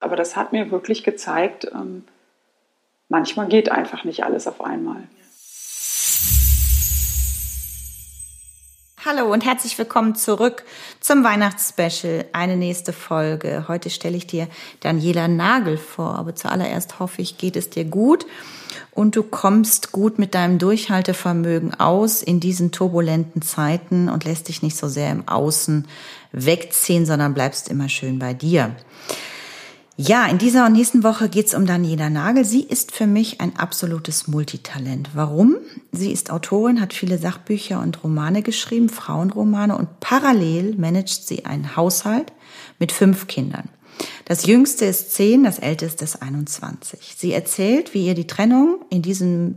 Aber das hat mir wirklich gezeigt, ähm, manchmal geht einfach nicht alles auf einmal. Hallo und herzlich willkommen zurück zum Weihnachtsspecial. Eine nächste Folge. Heute stelle ich dir Daniela Nagel vor, aber zuallererst hoffe ich, geht es dir gut und du kommst gut mit deinem Durchhaltevermögen aus in diesen turbulenten Zeiten und lässt dich nicht so sehr im Außen wegziehen, sondern bleibst immer schön bei dir. Ja, in dieser und nächsten Woche geht es um Daniela Nagel. Sie ist für mich ein absolutes Multitalent. Warum? Sie ist Autorin, hat viele Sachbücher und Romane geschrieben, Frauenromane und parallel managt sie einen Haushalt mit fünf Kindern. Das jüngste ist zehn, das älteste ist 21. Sie erzählt, wie ihr die Trennung in diesem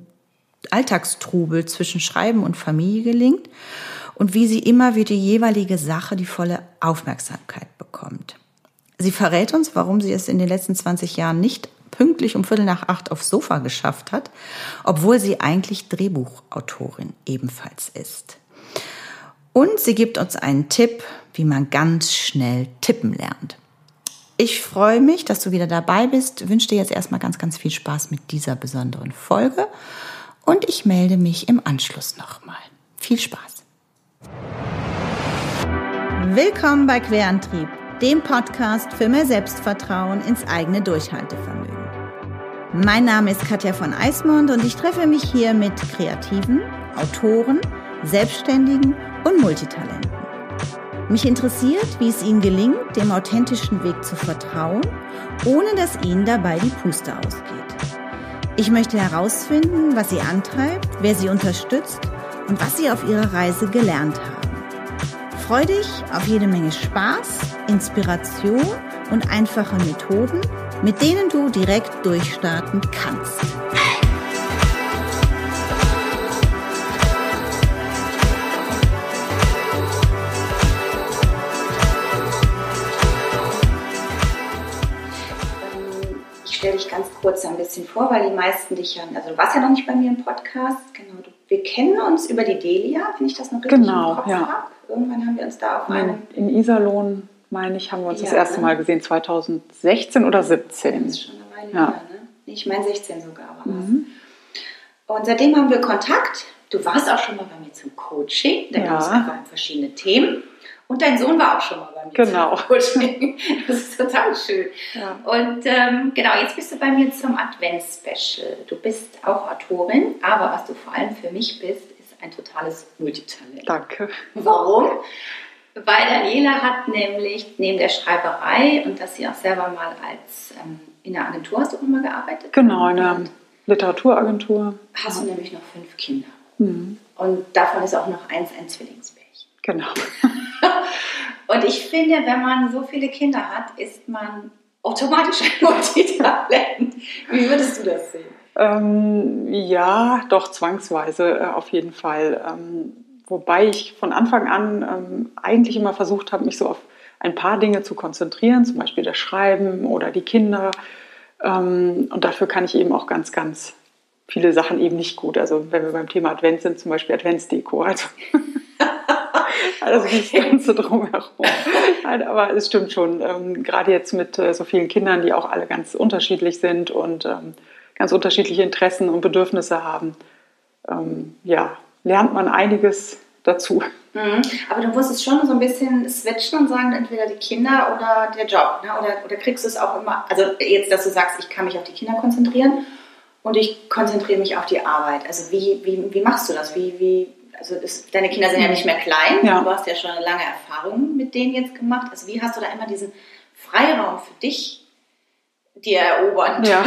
Alltagstrubel zwischen Schreiben und Familie gelingt und wie sie immer wie die jeweilige Sache die volle Aufmerksamkeit bekommt. Sie verrät uns, warum sie es in den letzten 20 Jahren nicht pünktlich um Viertel nach acht aufs Sofa geschafft hat, obwohl sie eigentlich Drehbuchautorin ebenfalls ist. Und sie gibt uns einen Tipp, wie man ganz schnell tippen lernt. Ich freue mich, dass du wieder dabei bist, wünsche dir jetzt erstmal ganz, ganz viel Spaß mit dieser besonderen Folge und ich melde mich im Anschluss nochmal. Viel Spaß. Willkommen bei Querantrieb dem Podcast für mehr Selbstvertrauen ins eigene Durchhaltevermögen. Mein Name ist Katja von Eismond und ich treffe mich hier mit Kreativen, Autoren, Selbstständigen und Multitalenten. Mich interessiert, wie es ihnen gelingt, dem authentischen Weg zu vertrauen, ohne dass ihnen dabei die Puste ausgeht. Ich möchte herausfinden, was sie antreibt, wer sie unterstützt und was sie auf ihrer Reise gelernt haben. Freu dich auf jede Menge Spaß, Inspiration und einfache Methoden, mit denen du direkt durchstarten kannst. Ich stelle dich ganz kurz ein bisschen vor, weil die meisten dich ja, also du warst ja noch nicht bei mir im Podcast, genau. Wir kennen uns über die Delia, wenn ich das noch richtig genau, im Kopf ja. habe. Irgendwann haben wir uns da auf einem. In Iserlohn, meine ich, haben wir uns Ja, das erste? Mal gesehen, 2016 oder Das 17. ist schon eine Weile Ja. her, ne? Ich meine 16 sogar war das. Mhm. Und seitdem haben wir Kontakt. Du warst auch schon mal bei mir zum Coaching. Da Ja. ging es einfach verschiedene Themen. Und dein Sohn war auch schon mal bei mir Genau. Das ist total schön. Ja. Und ähm, genau, jetzt bist du bei mir zum Advents-Special. Du bist auch Autorin, aber was du vor allem für mich bist, ist ein totales Multitalent. Danke. Warum? Weil Daniela hat nämlich neben der Schreiberei und dass sie auch selber mal als ähm, in der Agentur hast du auch mal gearbeitet. Genau, in der Literaturagentur. Hast du nämlich noch fünf Kinder. Mhm. Und davon ist auch noch eins ein Zwillingspärchen. Genau. Und ich finde, wenn man so viele Kinder hat, ist man automatisch ein Multitalent. Wie würdest du das sehen? Ähm, ja, doch zwangsweise äh, auf jeden Fall. Ähm, wobei ich von Anfang an ähm, eigentlich immer versucht habe, mich so auf ein paar Dinge zu konzentrieren, zum Beispiel das Schreiben oder die Kinder. Ähm, und dafür kann ich eben auch ganz, ganz viele Sachen eben nicht gut. Also wenn wir beim Thema Advent sind, zum Beispiel Adventsdeko. Also, also das Ganze drumherum. Aber es stimmt schon. Ähm, gerade jetzt mit äh, so vielen Kindern, die auch alle ganz unterschiedlich sind und ähm, ganz unterschiedliche Interessen und Bedürfnisse haben, ähm, ja, lernt man einiges dazu. Mhm. Aber du musst es schon so ein bisschen switchen und sagen, entweder die Kinder oder der Job. Ne? Oder, oder kriegst du es auch immer, also jetzt, dass du sagst, ich kann mich auf die Kinder konzentrieren und ich konzentriere mich auf die Arbeit. Also wie, wie, wie machst du das? Wie, wie, also ist, deine Kinder sind ja nicht mehr klein, Ja. du hast ja schon eine lange Erfahrung mit denen jetzt gemacht. Also wie hast du da immer diesen Freiraum für dich dir erobern? Ja,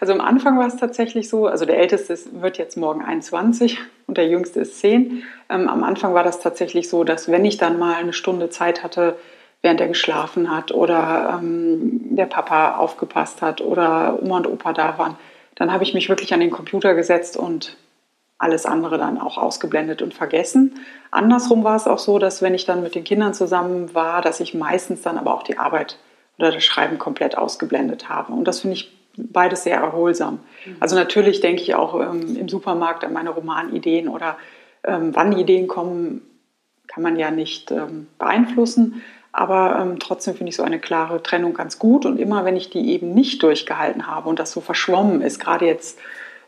also am Anfang war es tatsächlich so, also der Älteste wird jetzt morgen 21 und der Jüngste ist 10. Ähm, am Anfang war das tatsächlich so, dass wenn ich dann mal eine Stunde Zeit hatte, während er geschlafen hat oder ähm, der Papa aufgepasst hat oder Oma und Opa da waren, dann habe ich mich wirklich an den Computer gesetzt und alles andere dann auch ausgeblendet und vergessen. Andersrum war es auch so, dass wenn ich dann mit den Kindern zusammen war, dass ich meistens dann aber auch die Arbeit oder das Schreiben komplett ausgeblendet habe. Und das finde ich beides sehr erholsam. Also natürlich denke ich auch ähm, im Supermarkt an meine Romanideen oder ähm, wann Ideen kommen, kann man ja nicht ähm, beeinflussen. Aber ähm, trotzdem finde ich so eine klare Trennung ganz gut. Und immer, wenn ich die eben nicht durchgehalten habe und das so verschwommen ist, gerade jetzt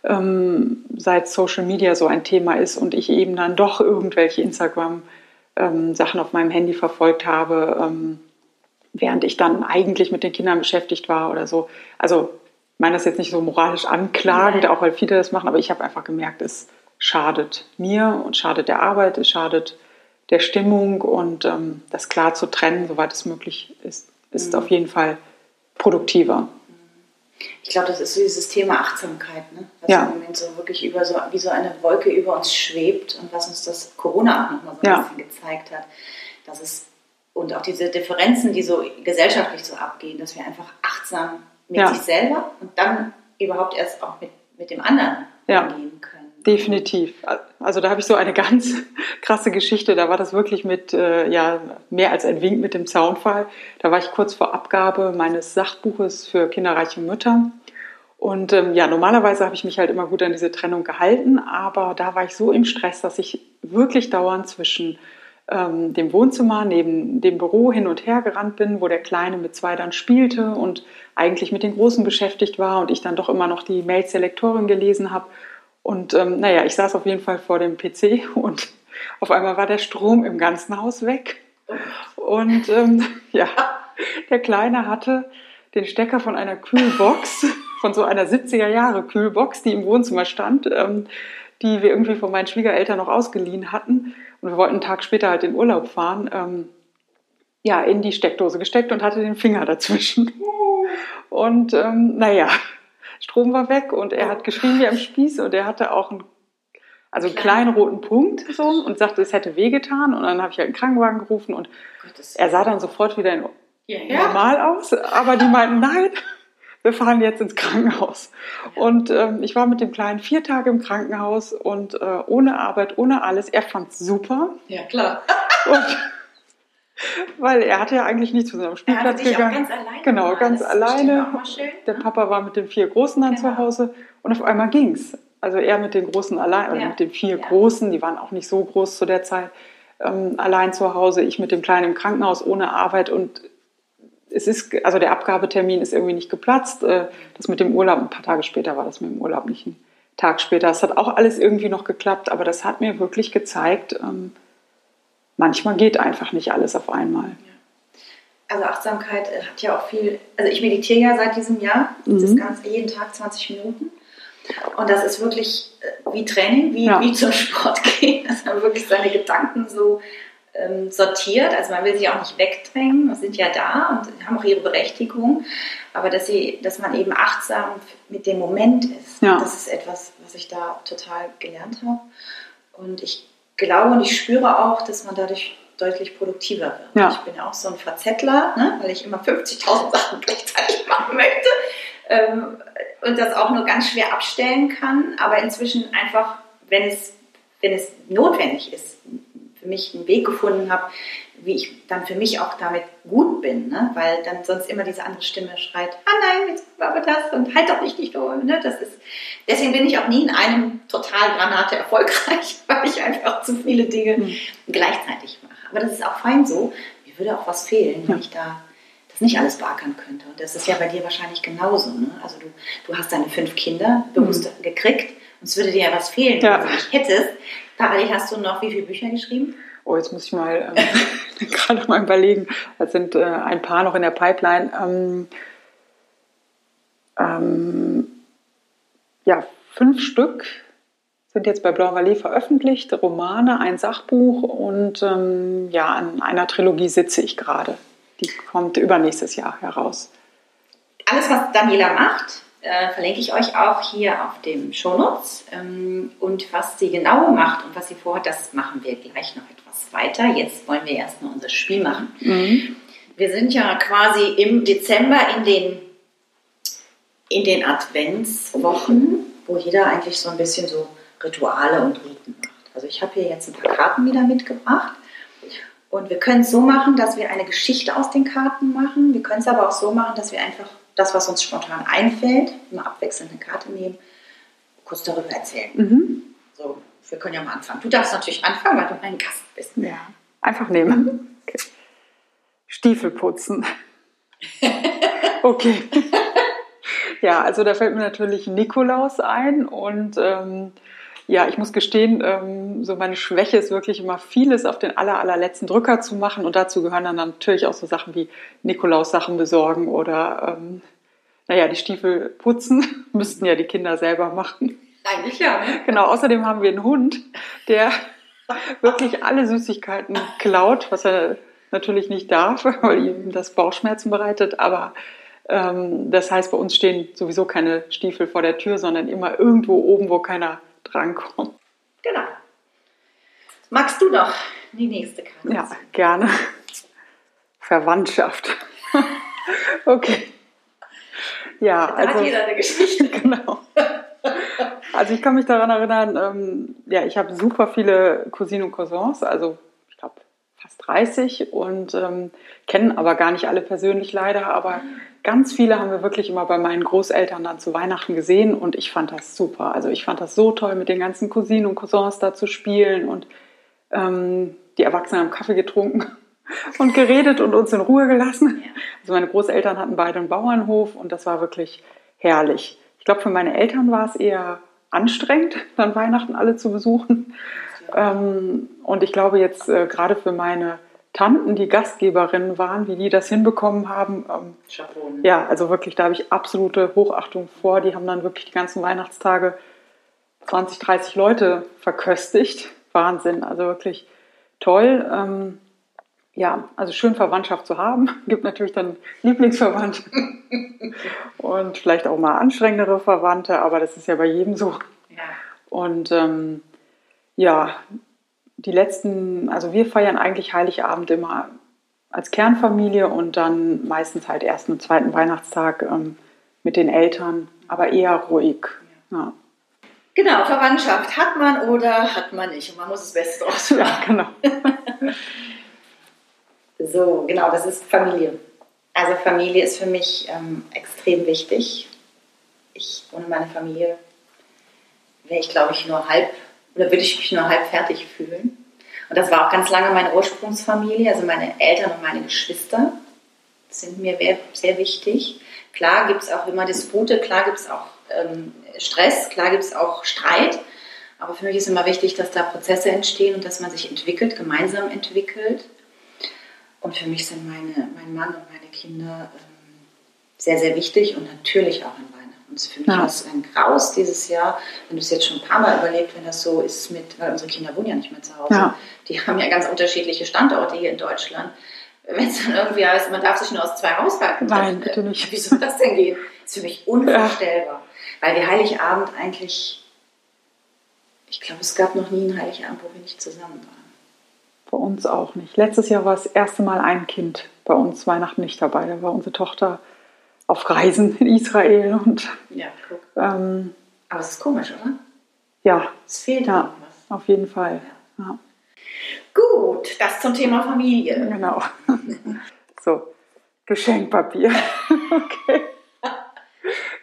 ähm, seit Social Media so ein Thema ist und ich eben dann doch irgendwelche Instagram-Sachen ähm, auf meinem Handy verfolgt habe, ähm, während ich dann eigentlich mit den Kindern beschäftigt war oder so. Also ich meine das jetzt nicht so moralisch anklagend, Nein. auch weil viele das machen, aber ich habe einfach gemerkt, es schadet mir und schadet der Arbeit, es schadet der Stimmung und ähm, das klar zu trennen, soweit es möglich ist, ist mhm. auf jeden Fall produktiver. Ich glaube, das ist so dieses Thema Achtsamkeit, ne? was ja. im Moment so wirklich über so, wie so eine Wolke über uns schwebt und was uns das Corona auch nochmal so ein ja. bisschen gezeigt hat. Dass es, und auch diese Differenzen, die so gesellschaftlich so abgehen, dass wir einfach achtsam mit ja. sich selber und dann überhaupt erst auch mit, mit dem anderen umgehen können. Definitiv. Also da habe ich so eine ganz krasse Geschichte. Da war das wirklich mit äh, ja mehr als ein Wink mit dem Zaunfall. Da war ich kurz vor Abgabe meines Sachbuches für kinderreiche Mütter. Und ähm, ja, normalerweise habe ich mich halt immer gut an diese Trennung gehalten, aber da war ich so im Stress, dass ich wirklich dauernd zwischen ähm, dem Wohnzimmer neben dem Büro hin und her gerannt bin, wo der Kleine mit zwei dann spielte und eigentlich mit den Großen beschäftigt war und ich dann doch immer noch die Mails der Lektorin gelesen habe und ähm, naja, ich saß auf jeden Fall vor dem PC und auf einmal war der Strom im ganzen Haus weg. Und ähm, ja, der Kleine hatte den Stecker von einer Kühlbox, von so einer 70er Jahre Kühlbox, die im Wohnzimmer stand, ähm, die wir irgendwie von meinen Schwiegereltern noch ausgeliehen hatten. Und wir wollten einen Tag später halt in Urlaub fahren. Ähm, ja, in die Steckdose gesteckt und hatte den Finger dazwischen. Und ähm, naja, Strom war weg und er hat geschrien wie am Spieß und er hatte auch einen, also einen kleinen roten Punkt so und sagte, es hätte wehgetan und dann habe ich halt einen Krankenwagen gerufen und er sah dann sofort wieder in, normal aus, aber die meinten, nein, wir fahren jetzt ins Krankenhaus. Und ähm, ich war mit dem Kleinen vier Tage im Krankenhaus und äh, ohne Arbeit, ohne alles. Er fand es super. Ja, klar. Und weil er hatte ja eigentlich nicht zu seinem Spielplatz gegangen. ganz alleine genau, ganz alleine. Der Papa war mit den vier Großen dann genau. zu Hause und auf einmal ging's. Also er mit den Großen allein, oder ja. mit den vier ja. Großen, die waren auch nicht so groß zu der Zeit, ähm, allein zu Hause. Ich mit dem Kleinen im Krankenhaus ohne Arbeit und es ist, also der Abgabetermin ist irgendwie nicht geplatzt. Äh, das mit dem Urlaub, ein paar Tage später war das mit dem Urlaub nicht ein Tag später. Es hat auch alles irgendwie noch geklappt, aber das hat mir wirklich gezeigt, ähm, manchmal geht einfach nicht alles auf einmal. Also Achtsamkeit äh, hat ja auch viel, also ich meditiere ja seit diesem Jahr, mhm. das Ganze jeden Tag 20 Minuten. Und das ist wirklich äh, wie Training, wie, ja. wie zum Sport gehen, dass man wirklich seine Gedanken so ähm, sortiert. Also man will sich auch nicht wegdrängen, wir sind ja da und haben auch ihre Berechtigung. Aber dass, sie, dass man eben achtsam mit dem Moment ist, ja. das ist etwas, was ich da total gelernt habe. Und ich glaube und ich spüre auch, dass man dadurch deutlich produktiver wird. Ja. Ich bin ja auch so ein Verzettler, ne, weil ich immer 50.000 Sachen gleichzeitig machen möchte ähm, und das auch nur ganz schwer abstellen kann. Aber inzwischen einfach, wenn es, wenn es notwendig ist, für mich einen Weg gefunden habe, wie ich dann für mich auch damit gut bin, ne? weil dann sonst immer diese andere Stimme schreit, ah nein, jetzt war aber das und halt doch nicht die Stimme. Ne? Das ist, deswegen bin ich auch nie in einem total Granate erfolgreich, weil ich einfach zu viele Dinge mhm. gleichzeitig mache. Aber das ist auch fein so. Mir würde auch was fehlen, wenn ich da das nicht alles beackern könnte. Und das ist ja bei dir wahrscheinlich genauso. Ne? Also du, du hast deine fünf Kinder bewusst mhm. gekriegt und es würde dir ja was fehlen, ja. wenn du nicht hättest. Parallel hast du noch wie viele Bücher geschrieben? Oh, jetzt muss ich mal ähm, gerade mal überlegen. Es sind äh, ein paar noch in der Pipeline. Ähm, ähm, ja, fünf Stück sind jetzt bei Blanc Vallée veröffentlicht, Romane, ein Sachbuch und ähm, ja, an einer Trilogie sitze ich gerade. Die kommt übernächstes Jahr heraus. Alles, was Daniela macht, äh, verlinke ich euch auch hier auf dem Shownotes. Ähm, und was sie genau macht und was sie vorhat, das machen wir gleich noch etwas weiter. Jetzt wollen wir erstmal unser Spiel machen. Mhm. Wir sind ja quasi im Dezember in den, in den Adventswochen, wo jeder eigentlich so ein bisschen so Rituale und Riten macht. Also ich habe hier jetzt ein paar Karten wieder mitgebracht. Und wir können es so machen, dass wir eine Geschichte aus den Karten machen. Wir können es aber auch so machen, dass wir einfach das, was uns spontan einfällt, immer abwechselnd eine Karte nehmen, kurz darüber erzählen. Mhm. So, wir können ja mal anfangen. Du darfst natürlich anfangen, weil du mein Gast bist. Ja, einfach nehmen. Mhm. Okay. Stiefel putzen. okay. ja, also da fällt mir natürlich Nikolaus ein und ähm, ja, ich muss gestehen, ähm, so meine Schwäche ist wirklich immer vieles auf den aller, allerletzten Drücker zu machen und dazu gehören dann natürlich auch so Sachen wie Nikolaus Sachen besorgen oder ähm, naja, die Stiefel putzen müssten ja die Kinder selber machen. Eigentlich ja. Ne? Genau, außerdem haben wir einen Hund, der wirklich alle Süßigkeiten klaut, was er natürlich nicht darf, weil ihm das Bauchschmerzen bereitet. Aber ähm, das heißt, bei uns stehen sowieso keine Stiefel vor der Tür, sondern immer irgendwo oben, wo keiner drankommt. Genau. Magst du noch die nächste Karte? Ja, gerne. Verwandtschaft. okay. Ja, da also. hat jeder eine Geschichte. genau. Also ich kann mich daran erinnern, ähm, ja, ich habe super viele Cousinen und Cousins, also 30 und ähm, kennen aber gar nicht alle persönlich leider, aber ganz viele haben wir wirklich immer bei meinen Großeltern dann zu Weihnachten gesehen und ich fand das super. Also ich fand das so toll, mit den ganzen Cousinen und Cousins da zu spielen und ähm, die Erwachsenen haben Kaffee getrunken und geredet und uns in Ruhe gelassen. Also meine Großeltern hatten beide einen Bauernhof und das war wirklich herrlich. Ich glaube, für meine Eltern war es eher anstrengend, dann Weihnachten alle zu besuchen. Ähm, und ich glaube jetzt äh, gerade für meine Tanten, die Gastgeberinnen waren, wie die das hinbekommen haben. Ähm, Chapeau. ne? ja, also wirklich, da habe ich absolute Hochachtung vor. Die haben dann wirklich die ganzen Weihnachtstage 20, 30 Leute verköstigt. Wahnsinn, also wirklich toll. Ähm, ja, also schön Verwandtschaft zu haben. Gibt natürlich dann Lieblingsverwandte und vielleicht auch mal anstrengendere Verwandte, aber das ist ja bei jedem so. Ja. Und ähm, ja, die letzten, also wir feiern eigentlich Heiligabend immer als Kernfamilie und dann meistens halt ersten und zweiten Weihnachtstag ähm, mit den Eltern, aber eher ruhig. Ja, Genau, Verwandtschaft hat man oder hat man nicht. Und man muss das Beste draus machen. ja genau. So, genau, das ist Familie. Also Familie ist für mich ähm, extrem wichtig. Ich ohne meine Familie wäre ich, glaube ich, nur halb oder würde ich mich nur halb fertig fühlen. Und das war auch ganz lange meine Ursprungsfamilie, also meine Eltern und meine Geschwister sind mir sehr, wichtig. Klar gibt es auch immer Dispute, klar gibt es auch ähm, Stress, klar gibt es auch Streit. Aber für mich ist immer wichtig, dass da Prozesse entstehen und dass man sich entwickelt, gemeinsam entwickelt. Und für mich sind meine, mein Mann und meine Kinder ähm, sehr, sehr wichtig und natürlich auch an Weihnachten. Und für mich Ja. war es ein Graus dieses Jahr, wenn du es jetzt schon ein paar Mal überlegt, wenn das so ist mit, weil unsere Kinder wohnen ja nicht mehr zu Hause. Ja. Die haben ja ganz unterschiedliche Standorte hier in Deutschland. Wenn es dann irgendwie heißt, man darf sich nur aus zwei Haushalten Nein, bitte nicht. Wie soll das denn gehen? ist für mich unvorstellbar. Weil wir Heiligabend eigentlich, ich glaube, es gab noch nie einen Heiligabend, wo wir nicht zusammen waren. Bei uns auch nicht. Letztes Jahr war das erste Mal ein Kind bei uns Weihnachten nicht dabei. Da war unsere Tochter auf Reisen in Israel und Ja, guck. ähm, Aber es ist komisch, oder? ja, Es fehlt Ja. irgendwas. auf jeden Fall. Ja, Gut, das zum Thema Familie. genau. So, Geschenkpapier. okay.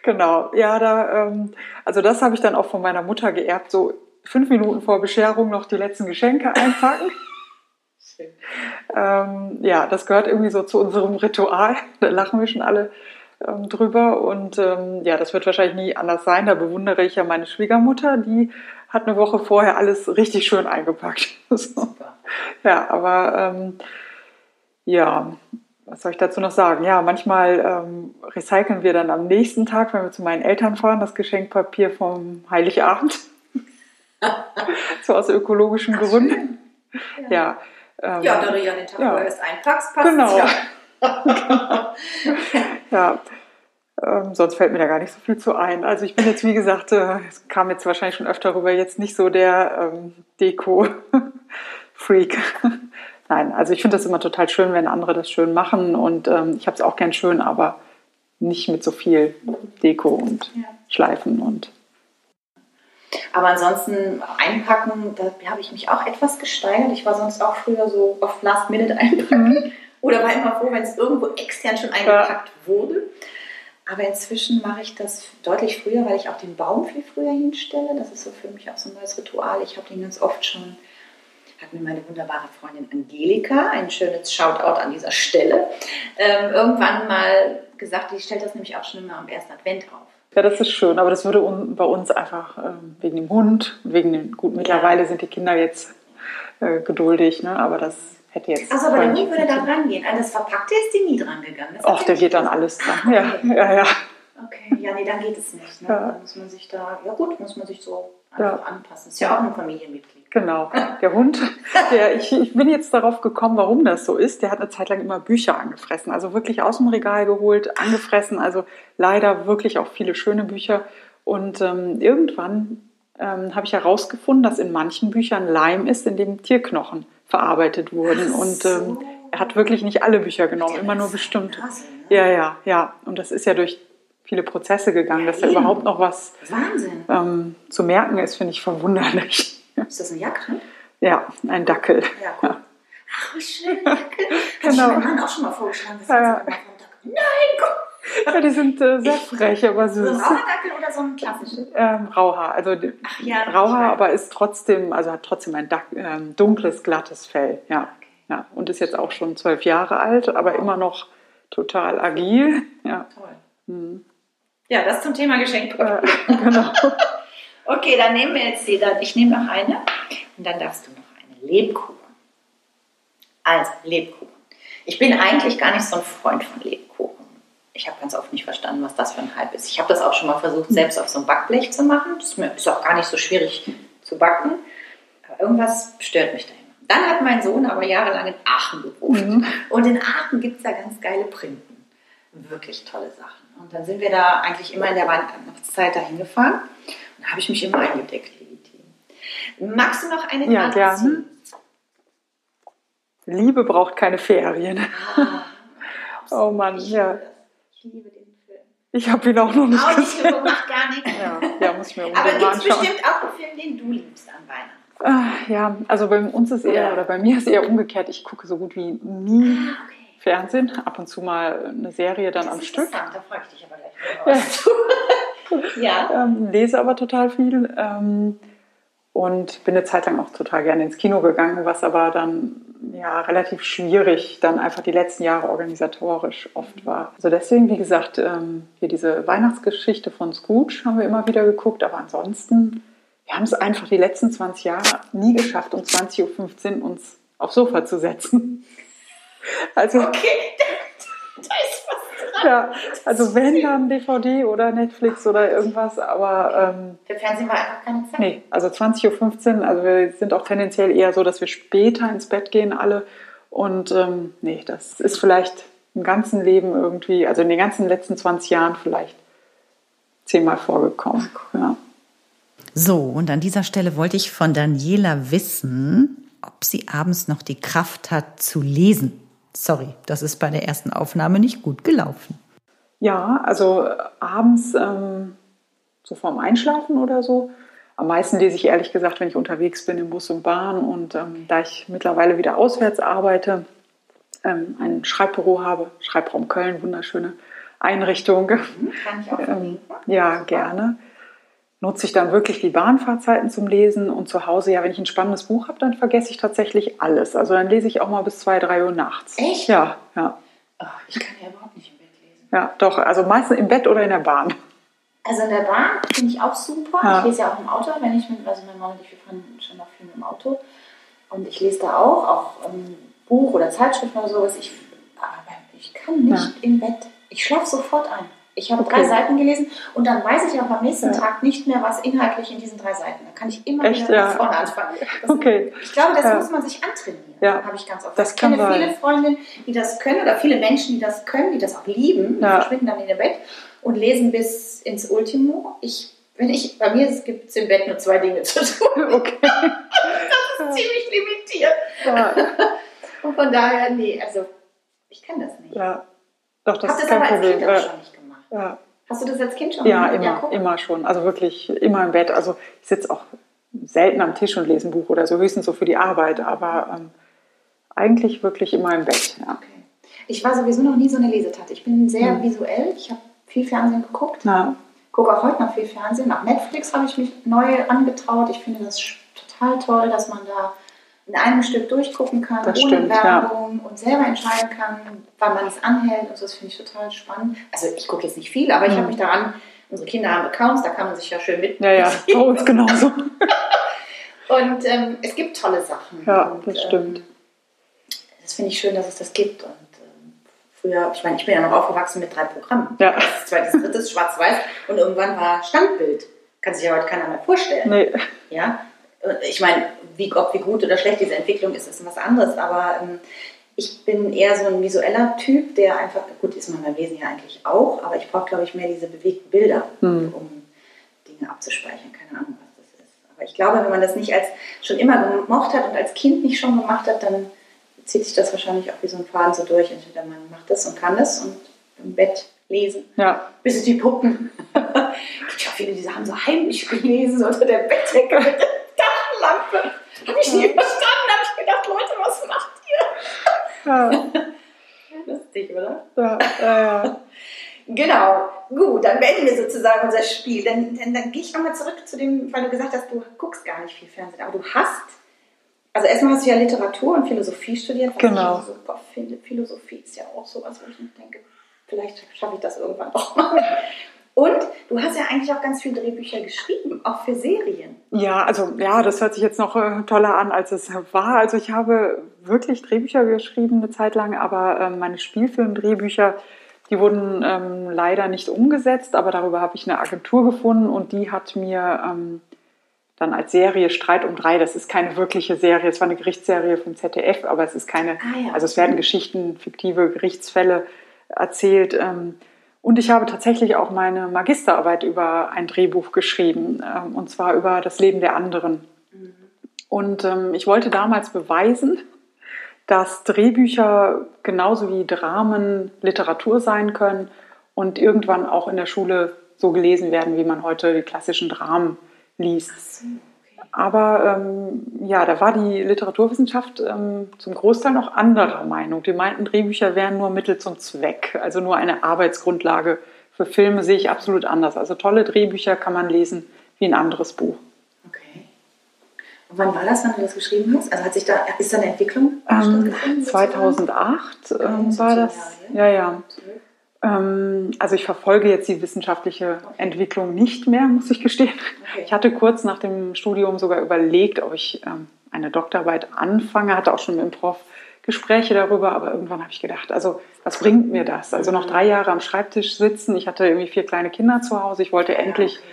Genau, ja, da, ähm, also das habe ich dann auch von meiner Mutter geerbt, so fünf Minuten vor Bescherung noch die letzten Geschenke einpacken. Ähm, ja, das gehört irgendwie so zu unserem Ritual. Da lachen wir schon alle ähm, drüber. Und ähm, ja, das wird wahrscheinlich nie anders sein. Da bewundere ich ja meine Schwiegermutter, die hat eine Woche vorher alles richtig schön eingepackt. so. Ja, aber ähm, ja, was soll ich dazu noch sagen? Ja, manchmal ähm, recyceln wir dann am nächsten Tag, wenn wir zu meinen Eltern fahren, das Geschenkpapier vom Heiligabend. so aus ökologischen Gründen. Ja. ähm, Ja, da du ja den Tag Ja. erst einpackst, passt Genau. ja. Ja, ähm, sonst fällt mir da gar nicht so viel zu ein. Also ich bin jetzt, wie gesagt, äh, es kam jetzt wahrscheinlich schon öfter rüber, jetzt nicht so der ähm, Deko-Freak. Nein, also ich finde das immer total schön, wenn andere das schön machen und ähm, ich habe es auch gern schön, aber nicht mit so viel Deko und Ja. Schleifen und Aber ansonsten einpacken, da habe ich mich auch etwas gesteigert. Ich war sonst auch früher so auf Last Minute einpacken. Oder war immer froh, wenn es irgendwo extern schon eingepackt wurde. Aber inzwischen mache ich das deutlich früher, weil ich auch den Baum viel früher hinstelle. Das ist so für mich auch so ein neues Ritual. Ich habe den ganz oft schon hat mir meine wunderbare Freundin Angelika, ein schönes Shoutout an dieser Stelle, ähm, irgendwann mal gesagt, die stellt das nämlich auch schon immer am ersten Advent auf. Ja, das ist schön, aber das würde un bei uns einfach ähm, wegen dem Hund, wegen dem, gut, mittlerweile sind die Kinder jetzt äh, geduldig, ne? aber das hätte jetzt. Also, aber der Hund würde da dran gehen. An das Verpackte ist die nie dran gegangen. Das Ach, der geht dann alles dran. Ja, ja, ja. Okay, ja, nee, dann geht es nicht. Ne? Ja. Dann muss man sich da, ja gut, muss man sich so Ja. anpassen. Ist ja auch ein Familienmitglied. Genau. Der Hund, der, ich, ich bin jetzt darauf gekommen, warum das so ist. Der hat eine Zeit lang immer Bücher angefressen. Also wirklich aus dem Regal geholt, angefressen. Also leider wirklich auch viele schöne Bücher. Und ähm, irgendwann ähm, habe ich herausgefunden, dass in manchen Büchern Leim ist, in dem Tierknochen verarbeitet wurden. Und ähm, er hat wirklich nicht alle Bücher genommen, immer nur bestimmte. Ne? Ja, ja, ja. Und das ist ja durch viele Prozesse gegangen, Ja, dass da eben. überhaupt noch was ähm, zu merken ist, finde ich verwunderlich. Ist das ein Jagdhund? Ja, ein Dackel. Ja, cool. Ach, wie schön, Dackel. Hat Genau. ich meinem Mann auch schon mal vorgeschlagen. Ja, ja. ja. Nein, guck. Ja, die sind äh, sehr frech, aber So ein süß. Rauhardackel oder so ein klassischer? Ähm, Rauhaar, also Ach ja, Rauhaar, aber ist trotzdem, also hat trotzdem ein ähm, dunkles, glattes Fell. Ja, ja, und ist jetzt auch schon zwölf Jahre alt, aber immer noch total agil. Ja, Toll. Mhm. Ja, das zum Thema Geschenk. äh, genau. Okay, dann nehmen wir jetzt die. dann- Ich nehme noch eine und dann darfst du noch eine. Lebkuchen. Also, Lebkuchen. Ich bin eigentlich gar nicht so ein Freund von Lebkuchen. Ich habe ganz oft nicht verstanden, was das für ein Hype ist. Ich habe das auch schon mal versucht, selbst auf so einem Backblech zu machen. Das ist auch gar nicht so schwierig zu backen. Aber irgendwas stört mich da immer. Dann hat mein Sohn aber jahrelang in Aachen gewohnt. Mhm. Und in Aachen gibt es da ganz geile Printen. Wirklich tolle Sachen. Und dann sind wir da eigentlich immer in der Weihnachtszeit dahin gefahren. Und da habe ich mich immer eingedeckt, legitim. Magst du noch eine Ja, Karte gerne. ziehen? Liebe braucht keine Ferien. Ah, Oh Mann, ja. Ich liebe den Film. Ich habe ihn auch noch nicht Auch nicht gesehen. geguckt, macht gar nichts. Ja, ja, muss ich mir Aber unbedingt mal gibt es bestimmt auch einen Film, den du liebst an Weihnachten? Ah, ja, also bei uns ist eher, Ja. oder bei mir ist eher umgekehrt. Ich gucke so gut wie nie Ah, okay. Fernsehen, ab und zu mal eine Serie dann Das am Stück. da frage ich dich aber gleich was. ja. Ähm, lese aber total viel ähm, und bin eine Zeit lang auch total gerne ins Kino gegangen, was aber dann ja relativ schwierig dann einfach die letzten Jahre organisatorisch oft war. Also deswegen, wie gesagt, ähm, hier diese Weihnachtsgeschichte von Scrooge haben wir immer wieder geguckt, aber ansonsten, wir haben es einfach die letzten 20 Jahre nie geschafft, um 20.15 Uhr uns aufs Sofa zu setzen. Also Okay, da ist was dran. Ja, also wenn dann DVD oder Netflix oder irgendwas, aber ähm, Für Fernsehen war einfach keine Zeit. nee, also 20.15 Uhr, also wir sind auch tendenziell eher so, dass wir später ins Bett gehen alle und ähm, nee, das ist vielleicht im ganzen Leben irgendwie, also in den ganzen letzten 20 Jahren vielleicht zehnmal vorgekommen. Ja. So, und an dieser Stelle wollte ich von Daniela wissen, ob sie abends noch die Kraft hat zu lesen. Sorry, das ist bei der ersten Aufnahme nicht gut gelaufen. Ja, also äh, abends ähm, so vorm Einschlafen oder so. Am meisten lese ich ehrlich gesagt, wenn ich unterwegs bin im Bus und Bahn. Und ähm, da ich mittlerweile wieder auswärts arbeite, ähm, ein Schreibbüro habe, Schreibraum Köln, wunderschöne Einrichtung. Kann ich auch Ähm, ja, gerne. Nutze ich dann wirklich die Bahnfahrzeiten zum Lesen und zu Hause, ja, wenn ich ein spannendes Buch habe, dann vergesse ich tatsächlich alles. Also dann lese ich auch mal bis zwei, drei Uhr nachts. Echt? Ja, ja. Oh, ich kann ja überhaupt nicht im Bett lesen. Ja, doch. Also meistens im Bett oder in der Bahn. Also in der Bahn finde ich auch super. Ja. Ich lese ja auch im Auto, wenn ich mit, also mein Mann und ich, wir fahren schon noch viel mit dem Auto. Und ich lese da auch, auch ähm, Buch oder Zeitschriften oder sowas. Ich, aber ich kann nicht im Bett. Ich schlafe sofort ein. Ich habe Okay. drei Seiten gelesen und dann weiß ich aber am nächsten Ja. Tag nicht mehr, was inhaltlich in diesen drei Seiten. Dann kann ich immer Echt, wieder ja. von vorne anfangen. Das, Okay. Ich glaube, das Ja. muss man sich antrainieren. Ja. Habe ich ganz oft. Das ich kenne sein. viele Freundinnen, die das können oder viele Menschen, die das können, die das auch lieben. Die verschwinden dann in ihr Bett und lesen bis ins Ultimo. Ich, wenn ich, bei mir gibt es im Bett nur zwei Dinge zu tun. Okay. Das ist ziemlich limitiert. Ja, Und von daher, nee, also ich kann das nicht. ja. Doch, das Hab ist das kein aber als. Kind auch schon nicht gemacht. Ja. Hast du das als Kind schon ja immer, guck. immer schon. Also wirklich immer im Bett. Also ich sitze auch selten am Tisch und lese ein Buch oder so, höchstens so für die Arbeit, aber ähm, eigentlich wirklich immer im Bett. Ja. Okay. Ich war sowieso noch nie so eine Lesetante. Ich bin sehr Hm. visuell. Ich habe viel Fernsehen geguckt. Na, gucke auch heute noch viel Fernsehen. Nach Netflix habe ich mich neu angetraut. Ich finde das total toll, dass man da in einem Stück durchgucken kann, Das ohne stimmt, Werbung und selber entscheiden kann, wann man es anhält. Und so, das finde ich total spannend. Also ich gucke jetzt nicht viel, aber ich Mhm. habe mich daran, unsere Kinder haben Accounts, da kann man sich ja schön mit. Ja, ja, bei uns genauso. Und ähm, es gibt tolle Sachen. Ja, und, das stimmt. Ähm, das finde ich schön, dass es das gibt. Und ähm, früher, ich meine, ich bin ja noch aufgewachsen mit drei Programmen. Ja. Das zweite, drittes, schwarz-weiß. Und irgendwann war Standbild. Kann sich ja heute keiner mehr vorstellen. Nee, Ja? Ich meine, wie, ob wie gut oder schlecht diese Entwicklung ist, ist was anderes. Aber ähm, ich bin eher so ein visueller Typ, der einfach, gut, ist man beim Lesen ja eigentlich auch, aber ich brauche, glaube ich, mehr diese bewegten Bilder, Hm. um Dinge abzuspeichern. Keine Ahnung, was das ist. Aber ich glaube, wenn man das nicht als schon immer gemocht hat und als Kind nicht schon gemacht hat, dann zieht sich das wahrscheinlich auch wie so ein Faden so durch. Entweder man macht das und kann das und im Bett lesen ja, bis es die Puppen. gibt ja viele, die haben so heimlich gelesen unter der Bettdecke Dachlampe. Habe ich nie verstanden. Habe ich gedacht, Leute, was macht ihr? ja, Lustig, oder? ja, ja, ja. Genau. Gut, dann beenden wir sozusagen unser Spiel. Dann, dann, dann gehe ich nochmal zurück zu dem, weil du gesagt hast, du guckst gar nicht viel Fernsehen, aber du hast, also erstmal hast du ja Literatur und Philosophie studiert, Genau. ich super finde. Philosophie ist ja auch sowas, wo ich mir denke, vielleicht schaffe ich das irgendwann auch mal. Und du hast ja eigentlich auch ganz viele Drehbücher geschrieben, auch für Serien. Ja, also ja, das hört sich jetzt noch äh, toller an, als es war. Also ich habe wirklich Drehbücher geschrieben eine Zeit lang, aber ähm, meine Spielfilmdrehbücher, die wurden ähm, leider nicht umgesetzt, aber darüber habe ich eine Agentur gefunden und die hat mir ähm, dann als Serie Streit um drei, das ist keine wirkliche Serie, es war eine Gerichtsserie vom ZDF, aber es ist keine, Ah, ja. also es werden Geschichten, fiktive Gerichtsfälle erzählt. Ähm, und ich habe tatsächlich auch meine Magisterarbeit über ein Drehbuch geschrieben, ähm, und zwar über das Leben der anderen. Und ähm, ich wollte damals beweisen, dass Drehbücher genauso wie Dramen Literatur sein können und irgendwann auch in der Schule so gelesen werden, wie man heute die klassischen Dramen liest. Aber ähm, ja, da war die Literaturwissenschaft ähm, zum Großteil noch anderer Meinung. Die meinten, Drehbücher wären nur Mittel zum Zweck, also nur eine Arbeitsgrundlage. Für Filme sehe ich absolut anders. Also tolle Drehbücher kann man lesen wie ein anderes Buch. Okay. Und wann war das, wann du das geschrieben hast? Also hat sich da, ist da eine Entwicklung Ähm, stattgefunden? 2008 Okay, ähm, das war das. Ja, ja. Ähm, also ich verfolge jetzt die wissenschaftliche Entwicklung nicht mehr, muss ich gestehen. Okay. Ich hatte kurz nach dem Studium sogar überlegt, ob ich ähm, eine Doktorarbeit anfange, hatte auch schon mit dem Prof Gespräche darüber, aber irgendwann habe ich gedacht, also was bringt mir das? Also noch drei Jahre am Schreibtisch sitzen, ich hatte irgendwie vier kleine Kinder zu Hause, ich wollte endlich, okay.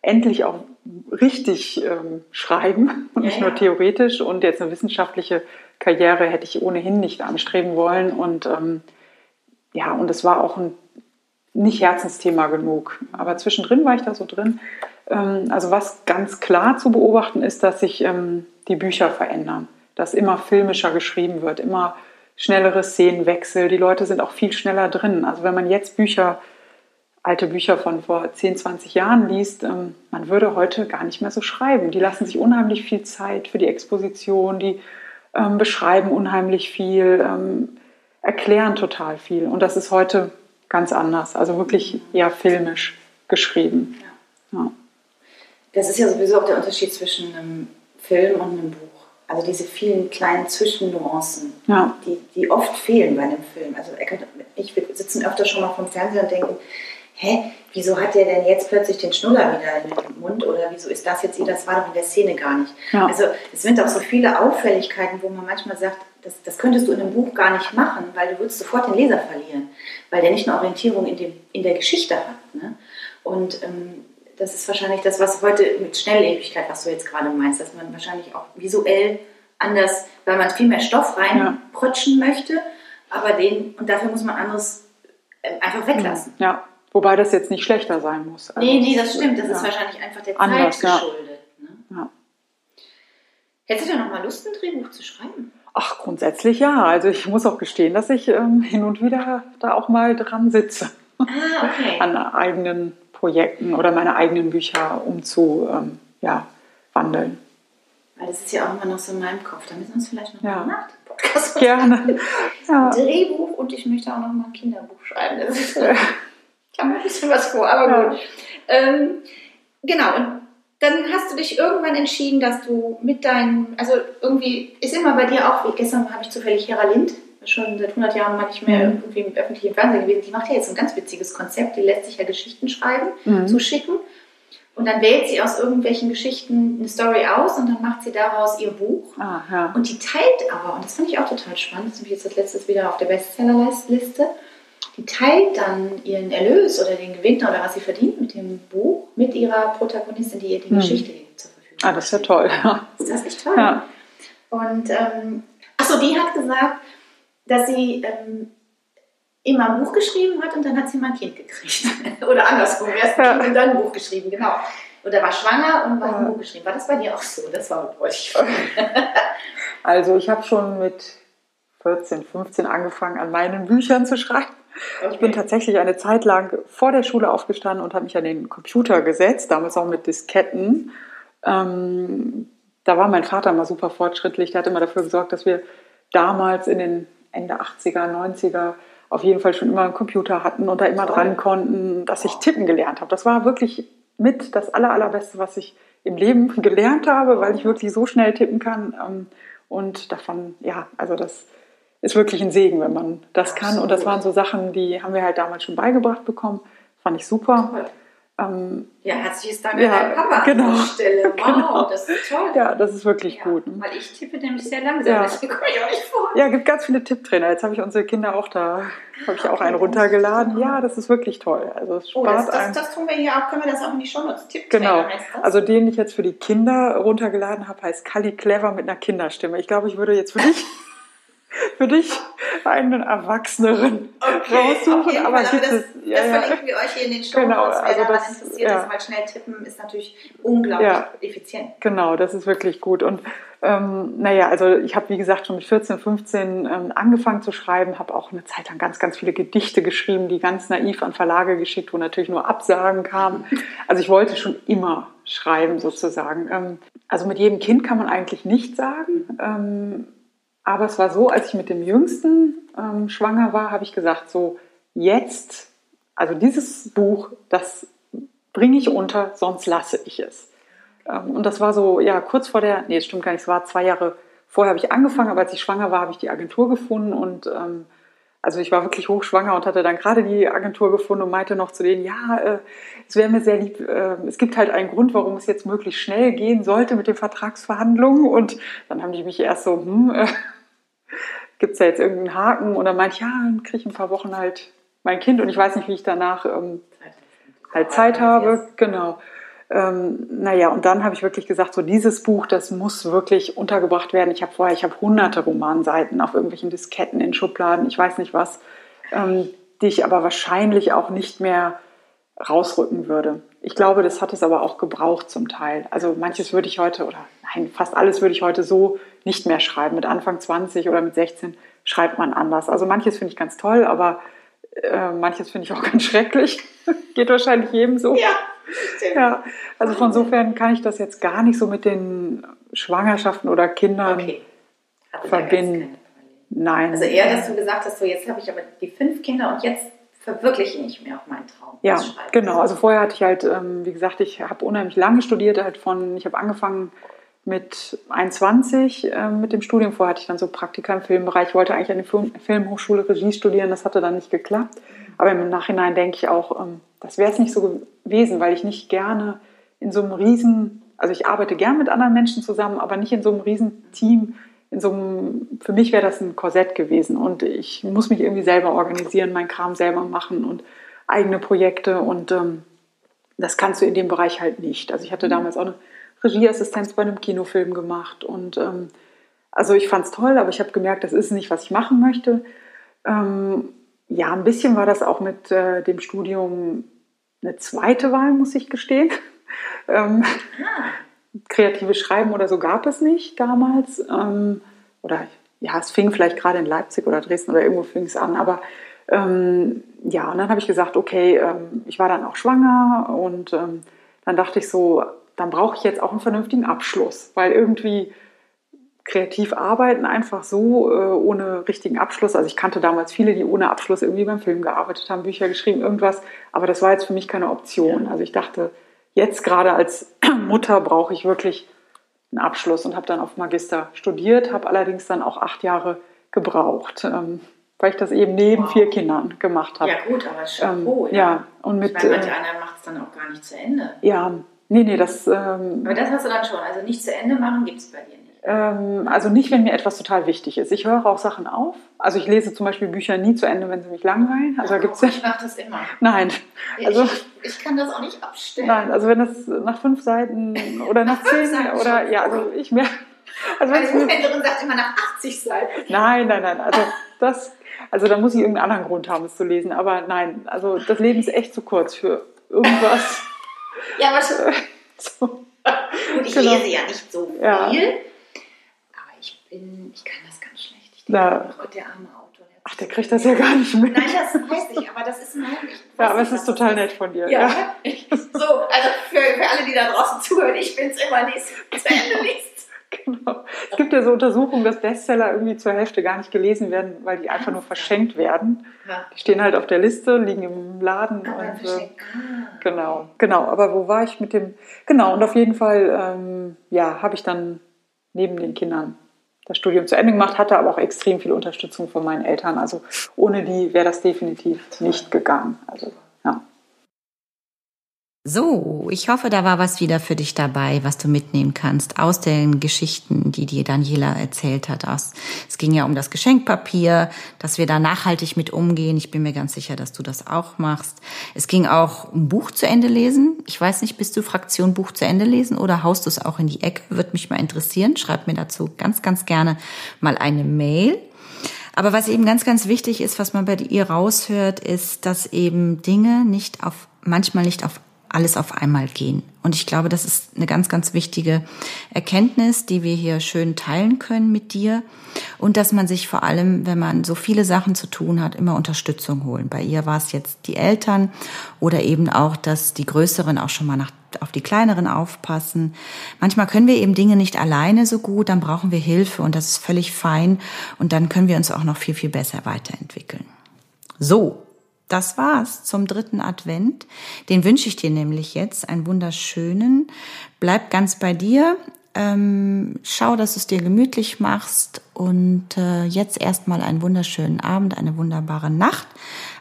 endlich auch richtig ähm, schreiben und Ja, nicht nur ja. theoretisch und jetzt eine wissenschaftliche Karriere hätte ich ohnehin nicht anstreben wollen und ähm, ja, und es war auch ein nicht Herzensthema genug. Aber zwischendrin war ich da so drin. Ähm, also was ganz klar zu beobachten ist, dass sich ähm, die Bücher verändern, dass immer filmischer geschrieben wird, immer schnellere Szenenwechsel. Die Leute sind auch viel schneller drin. Also wenn man jetzt Bücher, alte Bücher von vor 10, 20 Jahren liest, ähm, man würde heute gar nicht mehr so schreiben. Die lassen sich unheimlich viel Zeit für die Exposition, die beschreiben unheimlich viel, erklären total viel. Und das ist heute ganz anders. Also wirklich eher filmisch geschrieben. Ja. Das ist ja sowieso auch der Unterschied zwischen einem Film und einem Buch. Also diese vielen kleinen Zwischennuancen, Ja. die, die oft fehlen bei einem Film. Also ich, wir sitzen öfter schon mal vom Fernseher und denken, hä, wieso hat der denn jetzt plötzlich den Schnuller wieder im Mund oder wieso ist das jetzt, das war doch in der Szene gar nicht. Ja. Also es sind auch so viele Auffälligkeiten, wo man manchmal sagt, das, das könntest du in einem Buch gar nicht machen, weil du würdest sofort den Leser verlieren, weil der nicht eine Orientierung in, dem, in der Geschichte hat. Ne? Und ähm, das ist wahrscheinlich das, was heute mit Schnelllebigkeit, was du jetzt gerade meinst, dass man wahrscheinlich auch visuell anders, weil man viel mehr Stoff reinprutschen möchte, aber den, und dafür muss man anderes äh, einfach weglassen. ja. Wobei das jetzt nicht schlechter sein muss. Also Nee, nee, das stimmt. Das ja. ist wahrscheinlich einfach der Anders, Zeit ja. geschuldet. Ne? Ja. Hättest du noch mal Lust, ein Drehbuch zu schreiben? Ach, grundsätzlich ja. Also ich muss auch gestehen, dass ich ähm, hin und wieder da auch mal dran sitze, Ah, okay. an eigenen Projekten oder meine eigenen Bücher umzu ähm, ja, wandeln. Weil das ist ja auch immer noch so in meinem Kopf. Da müssen wir uns vielleicht noch Ja. mal nach dem Podcast Gerne. Ja. Drehbuch und ich möchte auch noch mal ein Kinderbuch schreiben. Das ist, ich habe ein bisschen was vor, aber Ja. gut. Ähm, genau, und dann hast du dich irgendwann entschieden, dass du mit deinen, also irgendwie ist immer bei dir auch, wie gestern habe ich zufällig Hera Lind, schon seit 100 Jahren mal nicht mehr mhm. irgendwie im öffentlichen Fernsehen gewesen, die macht ja jetzt ein ganz witziges Konzept, die lässt sich ja Geschichten schreiben, mhm. zuschicken und dann wählt sie aus irgendwelchen Geschichten eine Story aus und dann macht sie daraus ihr Buch. Ah, ja. Und die teilt aber, und das fand ich auch total spannend, das habe ich jetzt als letztes wieder auf der Bestsellerliste, die teilt dann ihren Erlös oder den Gewinn oder was sie verdient mit dem Buch mit ihrer Protagonistin, die ihr die hm. Geschichte zur Verfügung Ah, das ist ja toll. Ist das nicht toll? Ja. Und, ähm, achso, die hat gesagt, dass sie ähm, immer ein Buch geschrieben hat und dann hat sie mal ein Kind gekriegt. Oder andersrum, erst ein Kind und dann ein Buch geschrieben, genau. Oder war schwanger und war ein Buch geschrieben. War das bei dir auch so? Das war ich Also ich habe schon mit 14, 15 angefangen, an meinen Büchern zu schreiben. Okay. Ich bin tatsächlich eine Zeit lang vor der Schule aufgestanden und habe mich an den Computer gesetzt, damals auch mit Disketten. Ähm, da war mein Vater immer super fortschrittlich. Der hat immer dafür gesorgt, dass wir damals in den Ende 80er, 90er auf jeden Fall schon immer einen Computer hatten und da immer dran konnten, dass ich tippen gelernt habe. Das war wirklich mit das aller, allerbeste, was ich im Leben gelernt habe, weil ich wirklich so schnell tippen kann. Ähm, und davon, ja, also das ist wirklich ein Segen, wenn man das kann. Und das waren so Sachen, die haben wir halt damals schon beigebracht bekommen. Fand ich super. Ähm, ja, herzliches Dank ja, an deinen Papa genau, an der Stelle. Wow, genau. das ist toll. Ja, das ist wirklich ja, gut. Weil ich tippe nämlich sehr langsam, ja. deswegen komme ich auch nicht vor. Ja, es gibt ganz viele Tipptrainer. Jetzt habe ich unsere Kinder auch da, habe ich auch einen runtergeladen. Ja, das ist wirklich toll. Also es spart oh, das, das, das, tun wir hier auch, können wir das auch in die Show nutzen? Tipptrainer genau. heißt das? Also den ich jetzt für die Kinder runtergeladen habe, heißt Kali Clever mit einer Kinderstimme. Ich glaube, ich würde jetzt für dich für dich einen Erwachseneren okay, raussuchen. aber, Fall, aber das, es, ja, das verlinken wir euch hier in den Show genau, Wer also das, interessiert ja. ist, weil schnell tippen ist natürlich unglaublich ja, effizient. Genau, das ist wirklich gut. Und ähm, naja, also ich habe, wie gesagt, schon mit 14, 15 ähm, angefangen zu schreiben, habe auch eine Zeit lang ganz, ganz viele Gedichte geschrieben, die ganz naiv an Verlage geschickt, wo natürlich nur Absagen kamen. Also ich wollte schon immer schreiben sozusagen. Ähm, also mit jedem Kind kann man eigentlich nicht sagen. Aber es war so, als ich mit dem Jüngsten ähm, schwanger war, habe ich gesagt, so jetzt, also dieses Buch, das bringe ich unter, sonst lasse ich es. Ähm, und das war so, ja, kurz vor der, nee, stimmt gar nicht, es war zwei Jahre vorher habe ich angefangen, aber als ich schwanger war, habe ich die Agentur gefunden und ähm, also ich war wirklich hochschwanger und hatte dann gerade die Agentur gefunden und meinte noch zu denen, ja, äh, es wäre mir sehr lieb, äh, es gibt halt einen Grund, warum es jetzt möglichst schnell gehen sollte mit den Vertragsverhandlungen. Und dann haben die mich erst so, hm, äh, gibt es da jetzt irgendeinen Haken? Und dann meinte ich, ja, dann kriege ich ein paar Wochen halt mein Kind und ich weiß nicht, wie ich danach ähm, halt Zeit habe. Genau. Ähm, naja, und dann habe ich wirklich gesagt, so dieses Buch, das muss wirklich untergebracht werden. Ich habe vorher, ich habe hunderte Romanseiten auf irgendwelchen Disketten in Schubladen, ich weiß nicht was, ähm, die ich aber wahrscheinlich auch nicht mehr rausrücken würde. Ich glaube, das hat es aber auch gebraucht zum Teil. Also manches würde ich heute, oder nein, fast alles würde ich heute so nicht mehr schreiben. Mit Anfang 20 oder mit 16 schreibt man anders. Also manches finde ich ganz toll, aber äh, manches finde ich auch ganz schrecklich. Geht wahrscheinlich jedem so. Ja, ja. Also von insofern kann ich das jetzt gar nicht so mit den Schwangerschaften oder Kindern okay. verbinden. Nein. Also eher, dass du gesagt hast, so jetzt habe ich aber die fünf Kinder und jetzt verwirkliche ich mir auch meinen Traum. Ja, genau. Also vorher hatte ich halt, ähm, wie gesagt, ich habe unheimlich lange studiert, halt von, ich habe angefangen mit 21 äh, mit dem Studium. Vorher hatte ich dann so Praktika im Filmbereich. Ich wollte eigentlich an der Filmhochschule Regie studieren, das hatte dann nicht geklappt. Aber im Nachhinein denke ich auch, ähm, das wäre es nicht so gewesen, weil ich nicht gerne in so einem riesen, also ich arbeite gern mit anderen Menschen zusammen, aber nicht in so einem riesen Team. In so einem, für mich wäre das ein Korsett gewesen und ich muss mich irgendwie selber organisieren, meinen Kram selber machen und eigene Projekte und ähm, das kannst du in dem Bereich halt nicht. Also ich hatte damals auch eine Regieassistenz bei einem Kinofilm gemacht. Und ähm, also ich fand es toll, aber ich habe gemerkt, das ist nicht, was ich machen möchte. Ähm, ja, ein bisschen war das auch mit äh, dem Studium eine zweite Wahl, muss ich gestehen. ähm, kreative Schreiben oder so gab es nicht damals. Ähm, oder ja, es fing vielleicht gerade in Leipzig oder Dresden oder irgendwo fing es an. Aber ähm, ja, und dann habe ich gesagt, okay, ähm, ich war dann auch schwanger und ähm, dann dachte ich so, dann brauche ich jetzt auch einen vernünftigen Abschluss, weil irgendwie kreativ arbeiten einfach so äh, ohne richtigen Abschluss. Also ich kannte damals viele, die ohne Abschluss irgendwie beim Film gearbeitet haben, Bücher geschrieben, irgendwas, aber das war jetzt für mich keine Option. Also ich dachte, jetzt gerade als Mutter brauche ich wirklich einen Abschluss und habe dann auf Magister studiert, habe allerdings dann auch acht Jahre gebraucht, ähm, weil ich das eben neben wow. vier Kindern gemacht habe. Ja gut, aber Chapeau. Ähm, ja. ja, und mit. Ich meine, manche äh, anderen macht es dann auch gar nicht zu Ende. Ja, nee, nee, das. Ähm, aber das hast du dann schon. Also nicht zu Ende machen gibt es bei dir nicht. Ähm, also nicht, wenn mir etwas total wichtig ist. Ich höre auch Sachen auf. Also ich lese zum Beispiel Bücher nie zu Ende, wenn sie mich langweilen. Also gibt's ja, ich mache das immer. Nein. Also, ich, ich, kann das auch nicht abstellen. Nein, also wenn das nach fünf Seiten oder nach, nach zehn Seiten oder schon. ja, also ich mehr. Also Meine Buchhändlerin sagt immer nach 80 Seiten. Nein, nein, nein. Also das, also da muss ich irgendeinen anderen Grund haben, es zu lesen. Aber nein, also das Leben ist echt zu kurz für irgendwas. Ja, aber schon. so. Und ich genau. lese ja nicht so viel. Ja bin, ich kann das ganz schlecht. Ich denke, ja. oh der arme Autor. Der Ach, der kriegt das ja gar nicht mit. Nein, das weiß ich, aber das ist mein. Ja, aber es ist total nett von dir. Ja, ja. so, also für, für alle, die da draußen zuhören, ich bin es immer nicht zu Ende liest. Genau. Es gibt ja so Untersuchungen, dass Bestseller irgendwie zur Hälfte gar nicht gelesen werden, weil die einfach nur verschenkt werden. Die stehen halt auf der Liste, liegen im Laden. Aber und, äh, genau, genau. Aber wo war ich mit dem? Genau, und auf jeden Fall, ähm, ja, habe ich dann neben den Kindern das Studium zu Ende gemacht, hatte aber auch extrem viel Unterstützung von meinen Eltern. Also ohne die wäre das definitiv nicht gegangen. Also ja. So, ich hoffe, da war was wieder für dich dabei, was du mitnehmen kannst aus den Geschichten, die dir Daniela erzählt hat. Es ging ja um das Geschenkpapier, dass wir da nachhaltig mit umgehen. Ich bin mir ganz sicher, dass du das auch machst. Es ging auch um Buch zu Ende lesen. Ich weiß nicht, bist du Fraktion Buch zu Ende lesen oder haust du es auch in die Ecke? Würde mich mal interessieren. Schreib mir dazu ganz, ganz gerne mal eine Mail. Aber was eben ganz, ganz wichtig ist, was man bei ihr raushört, ist, dass eben Dinge nicht auf manchmal nicht auf alles auf einmal gehen. Und ich glaube, das ist eine ganz, ganz wichtige Erkenntnis, die wir hier schön teilen können mit dir. Und dass man sich vor allem, wenn man so viele Sachen zu tun hat, immer Unterstützung holen. Bei ihr war es jetzt die Eltern oder eben auch, dass die Größeren auch schon mal nach, auf die Kleineren aufpassen. Manchmal können wir eben Dinge nicht alleine so gut, dann brauchen wir Hilfe und das ist völlig fein. Und dann können wir uns auch noch viel, viel besser weiterentwickeln. So, das war's zum dritten Advent. Den wünsche ich dir nämlich jetzt einen wunderschönen. Bleib ganz bei dir. Ähm, schau, dass du es dir gemütlich machst und äh, jetzt erstmal einen wunderschönen Abend, eine wunderbare Nacht,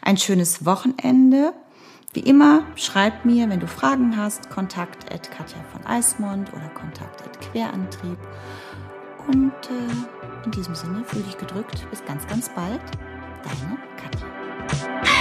ein schönes Wochenende. Wie immer, schreib mir, wenn du Fragen hast, kontakt at Katja von Eismond oder kontakt at Querantrieb. Und äh, in diesem Sinne, fühl dich gedrückt. Bis ganz, ganz bald. Deine Katja.